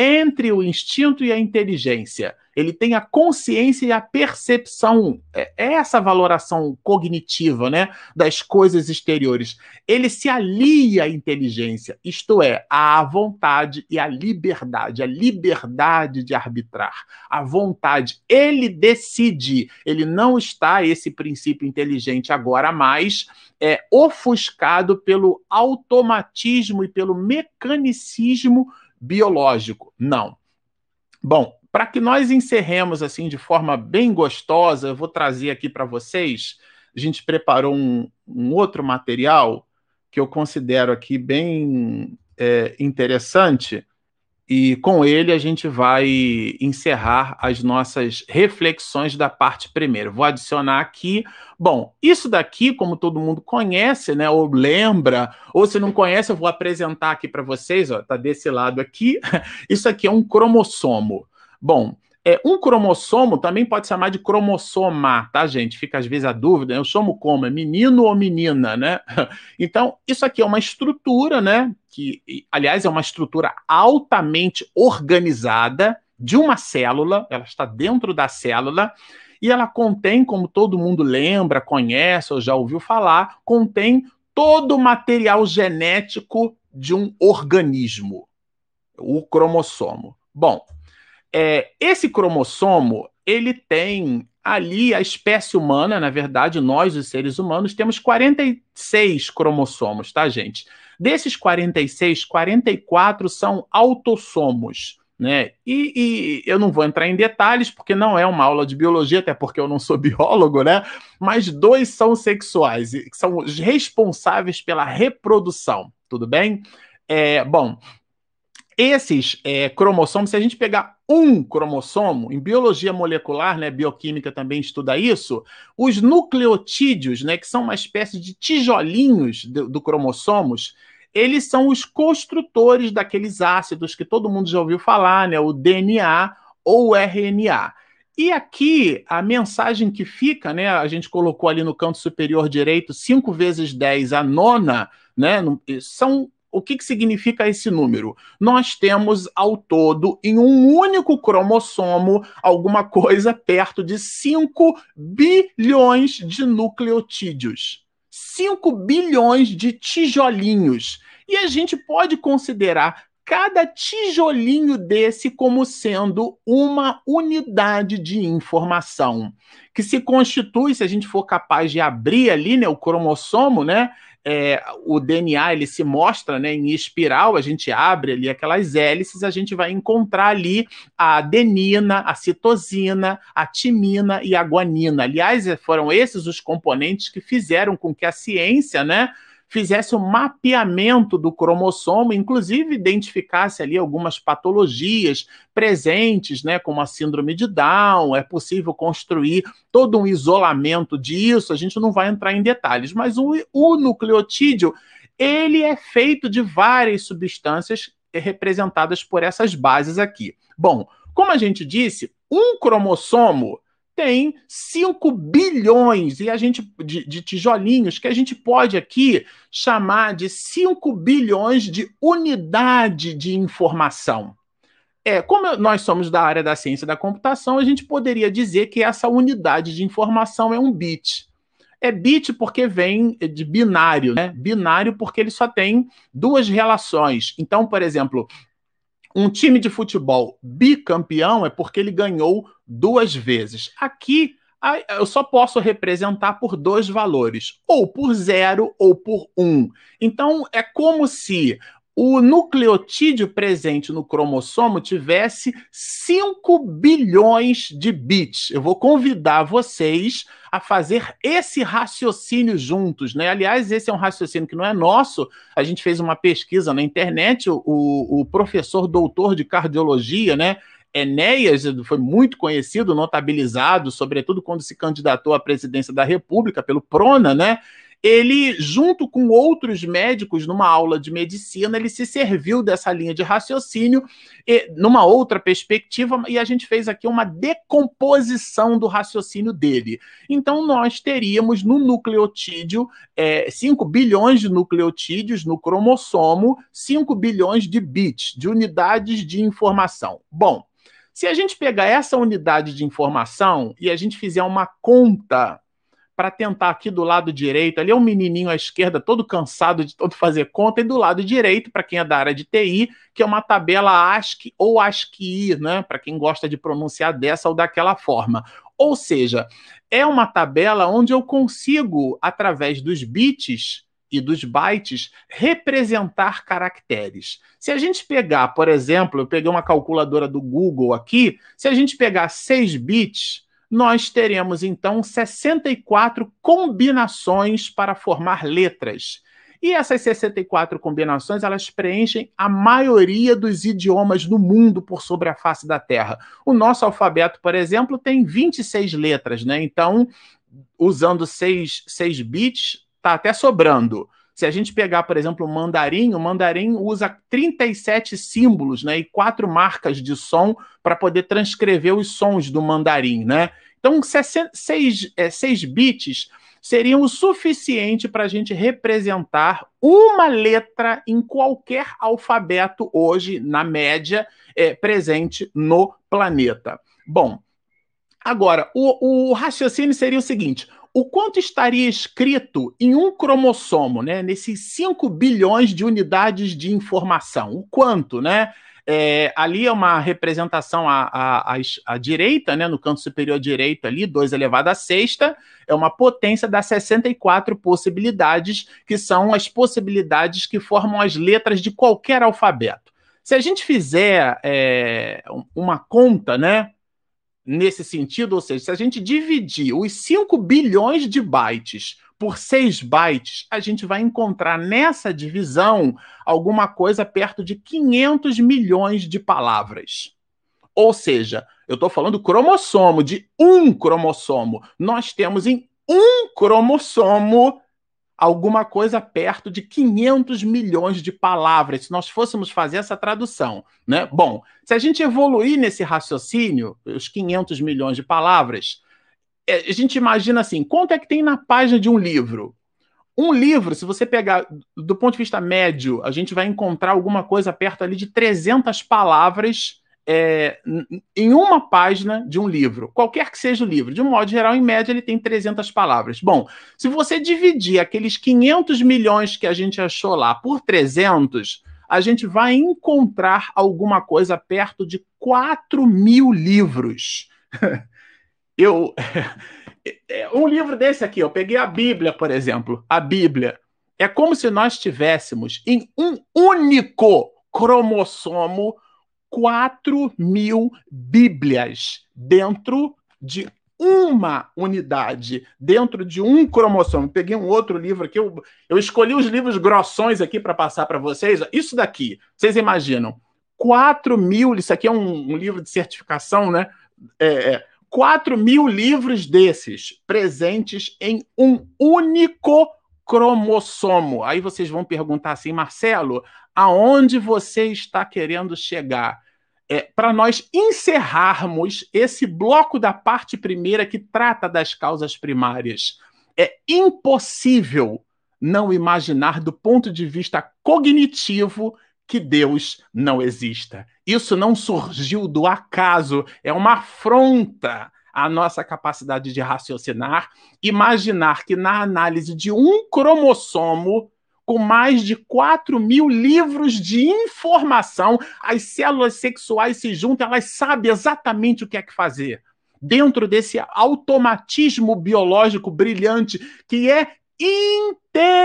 entre o instinto e a inteligência. Ele tem a consciência e a percepção, é, é essa valoração cognitiva, né, das coisas exteriores. Ele se alia à inteligência, isto é, à vontade e à liberdade, a liberdade de arbitrar, a vontade. Ele decide, ele não está esse princípio inteligente agora mais é ofuscado pelo automatismo e pelo mecanicismo biológico. Não. Bom, para que nós encerremos assim de forma bem gostosa, eu vou trazer aqui para vocês. A gente preparou um, um, outro material que eu considero aqui bem é, interessante e com ele a gente vai encerrar as nossas reflexões da parte primeira. Vou adicionar aqui. Bom, isso daqui, como todo mundo conhece, né, ou lembra, ou se não conhece, eu vou apresentar aqui para vocês, ó, tá desse lado aqui. Isso aqui é um cromossomo. Bom, é, um cromossomo também pode se chamar de cromossoma, tá, gente? Fica às vezes a dúvida, eu chamo como? É menino ou menina, né? Então, isso aqui é uma estrutura, né? Que, aliás, é uma estrutura altamente organizada de uma célula, ela está dentro da célula, e ela contém, como todo mundo lembra, conhece ou já ouviu falar, contém todo o material genético de um organismo, o cromossomo. Bom, é, esse cromossomo, ele tem ali a espécie humana, na verdade, nós, os seres humanos, temos 46 cromossomos, tá, gente? Desses 46, 44 são autossomos. Né? E, e, eu não vou entrar em detalhes, porque não é uma aula de biologia, até porque eu não sou biólogo, né? Mas dois são sexuais, são os responsáveis pela reprodução, tudo bem? É, bom, esses é, cromossomos, se a gente pegar um cromossomo, em biologia molecular, né, bioquímica também estuda isso, os nucleotídeos, né, que são uma espécie de tijolinhos do, do cromossomos, eles são os construtores daqueles ácidos que todo mundo já ouviu falar, né, o DNA ou o RNA. E aqui a mensagem que fica, né? A gente colocou ali no canto superior direito 5 vezes 10 a nona, né? São o que, que significa esse número? Nós temos ao todo, em um único cromossomo, alguma coisa perto de 5 bilhões de nucleotídeos. 5 bilhões de tijolinhos. E a gente pode considerar cada tijolinho desse como sendo uma unidade de informação que se constitui, se a gente for capaz de abrir ali, né, o cromossomo, né, é, o DNA ele se mostra né, em espiral, a gente abre ali aquelas hélices, a gente vai encontrar ali a adenina, a citosina, a timina e a guanina. Aliás, foram esses os componentes que fizeram com que a ciência, né, fizesse um mapeamento do cromossomo, inclusive identificasse ali algumas patologias presentes, né, como a síndrome de Down, é possível construir todo um isolamento disso, a gente não vai entrar em detalhes, mas o, o nucleotídeo, ele é feito de várias substâncias representadas por essas bases aqui. Bom, como a gente disse, um cromossomo tem 5 bilhões e a gente de, de, tijolinhos que a gente pode aqui chamar de 5 bilhões de unidade de informação. É, como nós somos da área da ciência da computação, a gente poderia dizer que essa unidade de informação é um bit. É bit porque vem de binário, né? Binário porque ele só tem duas relações. Então, por exemplo, um time de futebol bicampeão é porque ele ganhou duas vezes. Aqui eu só posso representar por dois valores, ou por zero ou por um. Então é como se o nucleotídeo presente no cromossomo tivesse 5 bilhões de bits. Eu vou convidar vocês a fazer esse raciocínio juntos, né? Aliás, esse é um raciocínio que não é nosso. A gente fez uma pesquisa na internet, o, o professor doutor de cardiologia, né? Enéas foi muito conhecido, notabilizado, sobretudo quando se candidatou à presidência da República pelo Prona, né? ele, junto com outros médicos, numa aula de medicina, ele se serviu dessa linha de raciocínio e, numa outra perspectiva, e a gente fez aqui uma decomposição do raciocínio dele. Então, nós teríamos no nucleotídeo é, 5 bilhões de nucleotídeos no cromossomo, 5 bilhões de bits, de unidades de informação. Bom, se a gente pegar essa unidade de informação e a gente fizer uma conta para tentar aqui do lado direito, ali é um menininho à esquerda, todo cansado de todo fazer conta, e do lado direito, para quem é da área de TI, que é uma tabela ASCII ou ASCII, né, para quem gosta de pronunciar dessa ou daquela forma. Ou seja, é uma tabela onde eu consigo, através dos bits, e dos bytes representar caracteres. Se a gente pegar, por exemplo, eu peguei uma calculadora do Google aqui, se a gente pegar 6 bits, nós teremos então 64 combinações para formar letras. E essas 64 combinações, elas preenchem a maioria dos idiomas do mundo por sobre a face da Terra. O nosso alfabeto, por exemplo, tem 26 letras, né? Então, usando 6, 6 bits, tá até sobrando. Se a gente pegar, por exemplo, o mandarim, o mandarim usa 37 símbolos né, e quatro marcas de som para poder transcrever os sons do mandarim. Né? Então, 6, é, 6 bits seriam o suficiente para a gente representar uma letra em qualquer alfabeto hoje, na média, é, presente no planeta. Bom, agora, o, o raciocínio seria o seguinte: o quanto estaria escrito em um cromossomo, né? Nesses 5 bilhões de unidades de informação. O quanto, né? É, ali é uma representação à, à, à, direita, né, no canto superior direito ali, 2 elevado a sexta, é uma potência das 64 possibilidades, que são as possibilidades que formam as letras de qualquer alfabeto. Se a gente fizer é, uma conta, né, nesse sentido, ou seja, se a gente dividir os 5 bilhões de bytes por 6 bytes, a gente vai encontrar nessa divisão alguma coisa perto de 500 milhões de palavras. Ou seja, eu estou falando cromossomo, de um cromossomo. Nós temos em um cromossomo alguma coisa perto de 500 milhões de palavras, se nós fôssemos fazer essa tradução, né? Bom, se a gente evoluir nesse raciocínio, os 500 milhões de palavras, é, a gente imagina assim, quanto é que tem na página de um livro? Um livro, se você pegar do ponto de vista médio, a gente vai encontrar alguma coisa perto ali de 300 palavras é, em uma página de um livro, qualquer que seja o livro, de um modo geral, em média, ele tem 300 palavras. Bom, se você dividir aqueles 500 milhões que a gente achou lá por 300, a gente vai encontrar alguma coisa perto de 4 mil livros. Eu. Um livro desse aqui, eu peguei a Bíblia, por exemplo. A Bíblia É como se nós tivéssemos em um único cromossomo 4 mil Bíblias dentro de uma unidade, dentro de um cromossomo. Peguei um outro livro aqui, eu, eu escolhi os livros grossões aqui para passar para vocês. Isso daqui, vocês imaginam? 4 mil, isso aqui é um, um livro de certificação, né? É, é, 4 mil livros desses presentes em um único cromossomo. Aí vocês vão perguntar assim, Marcelo, aonde você está querendo chegar? É, para nós encerrarmos esse bloco da parte primeira que trata das causas primárias. É impossível não imaginar do ponto de vista cognitivo que Deus não exista. Isso não surgiu do acaso, é uma afronta à nossa capacidade de raciocinar, imaginar que na análise de um cromossomo, com mais de 4 mil livros de informação, as células sexuais se juntam, elas sabem exatamente o que é que fazer. Dentro desse automatismo biológico brilhante que é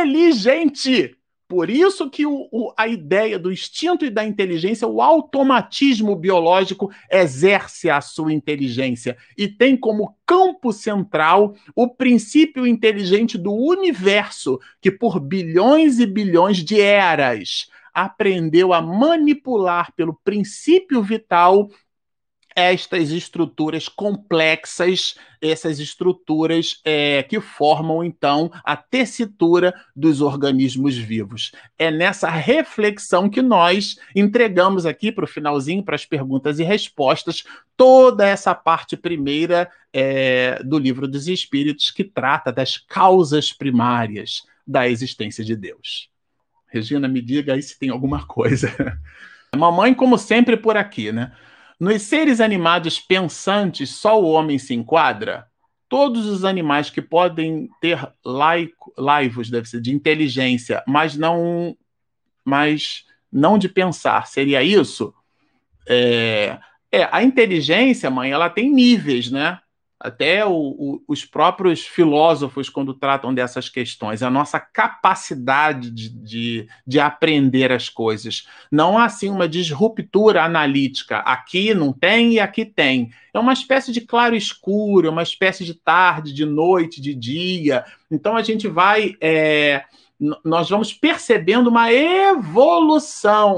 inteligente. Por isso que o, o, a ideia do instinto e da inteligência, o automatismo biológico exerce a sua inteligência e tem como campo central o princípio inteligente do universo, que por bilhões e bilhões de eras aprendeu a manipular pelo princípio vital estas estruturas complexas, essas estruturas é, que formam, então, a tessitura dos organismos vivos. É nessa reflexão que nós entregamos aqui para o finalzinho, para as perguntas e respostas, toda essa parte primeira é, do Livro dos Espíritos, que trata das causas primárias da existência de Deus. Regina, me diga aí se tem alguma coisa. Mamãe, como sempre, por aqui, né? Nos seres animados pensantes, só o homem se enquadra? Todos os animais que podem ter laico, laivos, deve ser, de inteligência, mas não, mas não de pensar, seria isso? É, é, a inteligência, mãe, ela tem níveis, né? Até o, o, os próprios filósofos, quando tratam dessas questões, a nossa capacidade de, de, de, aprender as coisas. Não há, assim, uma disruptura analítica. Aqui não tem e aqui tem. É uma espécie de claro-escuro, é uma espécie de tarde, de noite, de dia. Então, a gente vai. É, nós vamos percebendo uma evolução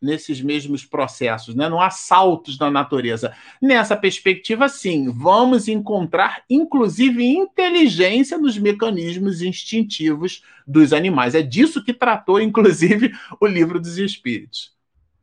nesses mesmos processos, né? não há saltos na natureza. Nessa perspectiva, sim, vamos encontrar, inclusive, inteligência nos mecanismos instintivos dos animais. É disso que tratou, inclusive, o livro dos Espíritos.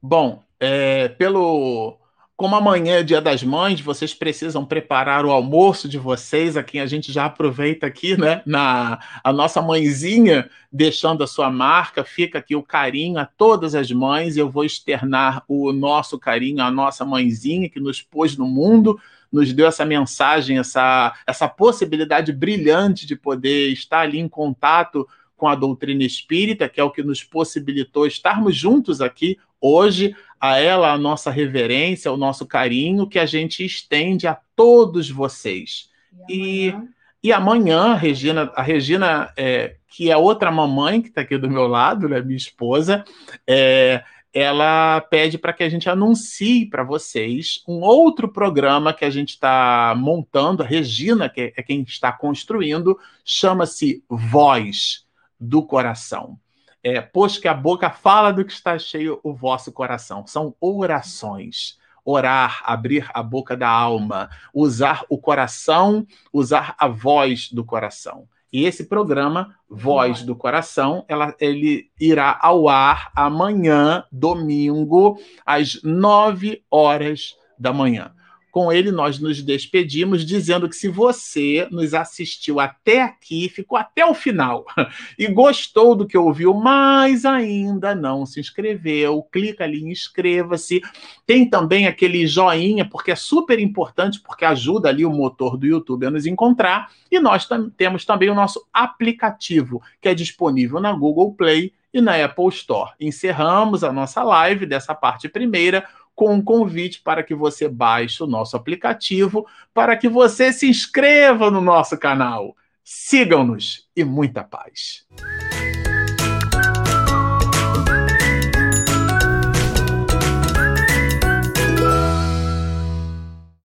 Bom, é, pelo como amanhã é dia das mães, vocês precisam preparar o almoço de vocês, a quem a gente já aproveita aqui, né? Na a nossa mãezinha deixando a sua marca, fica aqui o carinho a todas as mães. Eu vou externar o nosso carinho à nossa mãezinha que nos pôs no mundo, nos deu essa mensagem, essa, essa possibilidade brilhante de poder estar ali em contato com a doutrina espírita, que é o que nos possibilitou estarmos juntos aqui hoje. A ela a nossa reverência, o nosso carinho que a gente estende a todos vocês. E amanhã, e, e amanhã Regina, a Regina, é, que é outra mamãe que está aqui do meu lado, né, minha esposa, é, ela pede para que a gente anuncie para vocês um outro programa que a gente está montando. A Regina, que é quem está construindo, chama-se Voz do coração. É, pois que a boca fala do que está cheio o vosso coração. São orações. Orar, abrir a boca da alma, usar o coração, usar a voz do coração. E esse programa, Voz do Coração, ela, ele irá ao ar amanhã, domingo, às nove horas da manhã. Com ele, nós nos despedimos, dizendo que se você nos assistiu até aqui, ficou até o final e gostou do que ouviu, mas ainda não se inscreveu, clica ali em inscreva-se. Tem também aquele joinha, porque é super importante, porque ajuda ali o motor do YouTube a nos encontrar. E nós tam temos também o nosso aplicativo, que é disponível na Google Play e na Apple Store. Encerramos a nossa live dessa parte primeira com um convite para que você baixe o nosso aplicativo, para que você se inscreva no nosso canal. Sigam-nos e muita paz.